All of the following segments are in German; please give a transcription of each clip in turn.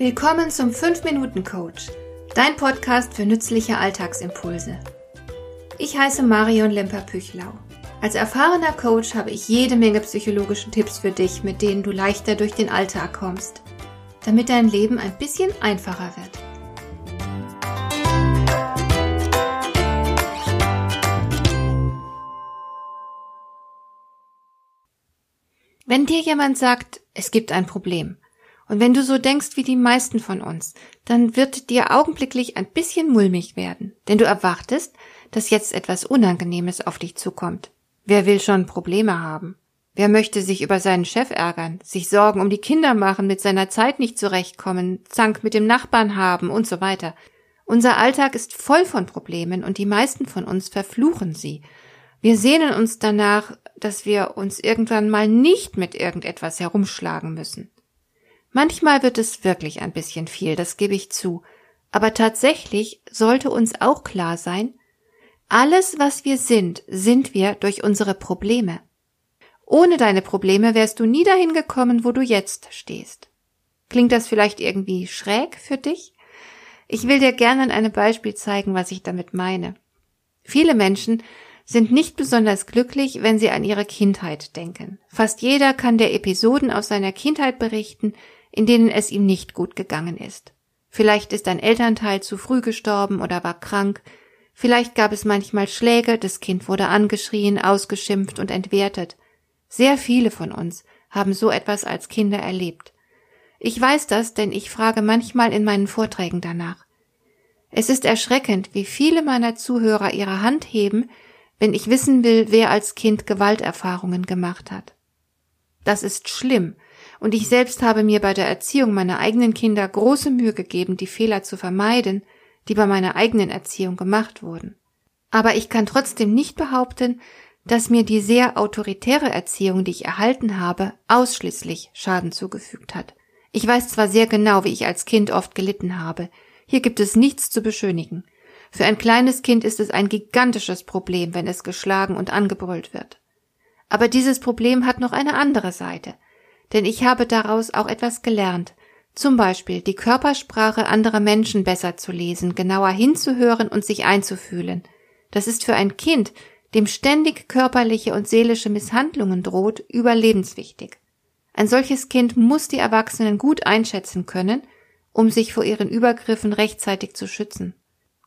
Willkommen zum 5-Minuten-Coach, dein Podcast für nützliche Alltagsimpulse. Ich heiße Marion Lemper-Püchlau. Als erfahrener Coach habe ich jede Menge psychologische Tipps für dich, mit denen du leichter durch den Alltag kommst, damit dein Leben ein bisschen einfacher wird. Wenn dir jemand sagt, es gibt ein Problem, und wenn du so denkst wie die meisten von uns, dann wird dir augenblicklich ein bisschen mulmig werden, denn du erwartest, dass jetzt etwas Unangenehmes auf dich zukommt. Wer will schon Probleme haben? Wer möchte sich über seinen Chef ärgern, sich Sorgen um die Kinder machen, mit seiner Zeit nicht zurechtkommen, Zank mit dem Nachbarn haben und so weiter. Unser Alltag ist voll von Problemen und die meisten von uns verfluchen sie. Wir sehnen uns danach, dass wir uns irgendwann mal nicht mit irgendetwas herumschlagen müssen. Manchmal wird es wirklich ein bisschen viel, das gebe ich zu, aber tatsächlich sollte uns auch klar sein, alles, was wir sind, sind wir durch unsere Probleme. Ohne deine Probleme wärst du nie dahin gekommen, wo du jetzt stehst. Klingt das vielleicht irgendwie schräg für dich? Ich will dir gerne an einem Beispiel zeigen, was ich damit meine. Viele Menschen sind nicht besonders glücklich, wenn sie an ihre Kindheit denken. Fast jeder kann der Episoden aus seiner Kindheit berichten, in denen es ihm nicht gut gegangen ist. Vielleicht ist ein Elternteil zu früh gestorben oder war krank, vielleicht gab es manchmal Schläge, das Kind wurde angeschrien, ausgeschimpft und entwertet. Sehr viele von uns haben so etwas als Kinder erlebt. Ich weiß das, denn ich frage manchmal in meinen Vorträgen danach. Es ist erschreckend, wie viele meiner Zuhörer ihre Hand heben, wenn ich wissen will, wer als Kind Gewalterfahrungen gemacht hat. Das ist schlimm, und ich selbst habe mir bei der Erziehung meiner eigenen Kinder große Mühe gegeben, die Fehler zu vermeiden, die bei meiner eigenen Erziehung gemacht wurden. Aber ich kann trotzdem nicht behaupten, dass mir die sehr autoritäre Erziehung, die ich erhalten habe, ausschließlich Schaden zugefügt hat. Ich weiß zwar sehr genau, wie ich als Kind oft gelitten habe, hier gibt es nichts zu beschönigen. Für ein kleines Kind ist es ein gigantisches Problem, wenn es geschlagen und angebrüllt wird. Aber dieses Problem hat noch eine andere Seite, denn ich habe daraus auch etwas gelernt, zum Beispiel die Körpersprache anderer Menschen besser zu lesen, genauer hinzuhören und sich einzufühlen. Das ist für ein Kind, dem ständig körperliche und seelische Misshandlungen droht, überlebenswichtig. Ein solches Kind muss die Erwachsenen gut einschätzen können, um sich vor ihren Übergriffen rechtzeitig zu schützen.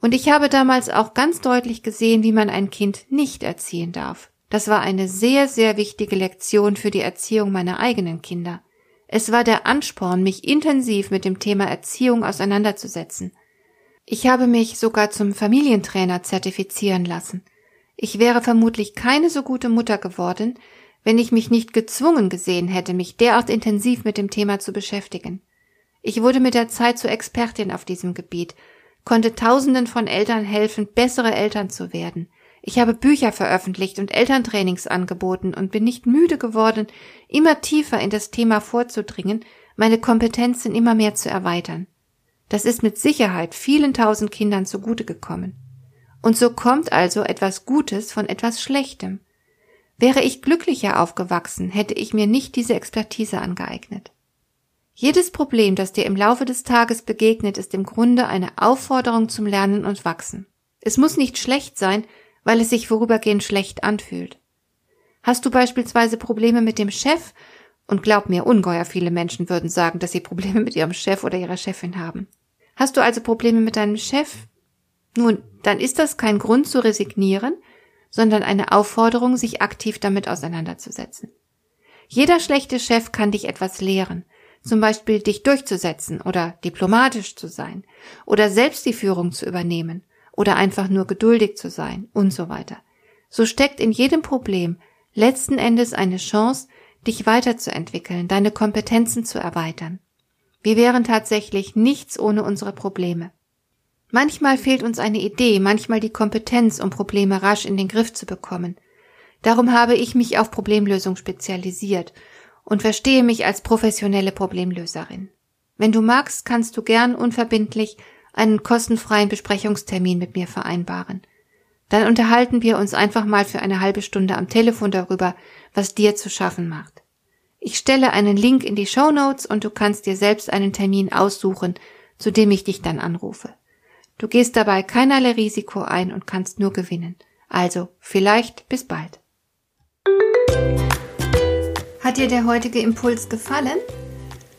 Und ich habe damals auch ganz deutlich gesehen, wie man ein Kind nicht erziehen darf. Das war eine sehr, sehr wichtige Lektion für die Erziehung meiner eigenen Kinder. Es war der Ansporn, mich intensiv mit dem Thema Erziehung auseinanderzusetzen. Ich habe mich sogar zum Familientrainer zertifizieren lassen. Ich wäre vermutlich keine so gute Mutter geworden, wenn ich mich nicht gezwungen gesehen hätte, mich derart intensiv mit dem Thema zu beschäftigen. Ich wurde mit der Zeit zur Expertin auf diesem Gebiet konnte Tausenden von Eltern helfen, bessere Eltern zu werden. Ich habe Bücher veröffentlicht und Elterntrainings angeboten und bin nicht müde geworden, immer tiefer in das Thema vorzudringen, meine Kompetenzen immer mehr zu erweitern. Das ist mit Sicherheit vielen tausend Kindern zugute gekommen. Und so kommt also etwas Gutes von etwas Schlechtem. Wäre ich glücklicher aufgewachsen, hätte ich mir nicht diese Expertise angeeignet. Jedes Problem, das dir im Laufe des Tages begegnet, ist im Grunde eine Aufforderung zum Lernen und Wachsen. Es muss nicht schlecht sein, weil es sich vorübergehend schlecht anfühlt. Hast du beispielsweise Probleme mit dem Chef, und glaub mir, ungeheuer viele Menschen würden sagen, dass sie Probleme mit ihrem Chef oder ihrer Chefin haben. Hast du also Probleme mit deinem Chef? Nun, dann ist das kein Grund zu resignieren, sondern eine Aufforderung, sich aktiv damit auseinanderzusetzen. Jeder schlechte Chef kann dich etwas lehren, zum Beispiel dich durchzusetzen oder diplomatisch zu sein oder selbst die Führung zu übernehmen oder einfach nur geduldig zu sein und so weiter. So steckt in jedem Problem letzten Endes eine Chance, dich weiterzuentwickeln, deine Kompetenzen zu erweitern. Wir wären tatsächlich nichts ohne unsere Probleme. Manchmal fehlt uns eine Idee, manchmal die Kompetenz, um Probleme rasch in den Griff zu bekommen. Darum habe ich mich auf Problemlösung spezialisiert und verstehe mich als professionelle Problemlöserin. Wenn du magst, kannst du gern unverbindlich einen kostenfreien Besprechungstermin mit mir vereinbaren. Dann unterhalten wir uns einfach mal für eine halbe Stunde am Telefon darüber, was dir zu schaffen macht. Ich stelle einen Link in die Show Notes und du kannst dir selbst einen Termin aussuchen, zu dem ich dich dann anrufe. Du gehst dabei keinerlei Risiko ein und kannst nur gewinnen. Also, vielleicht bis bald. Hat dir der heutige Impuls gefallen?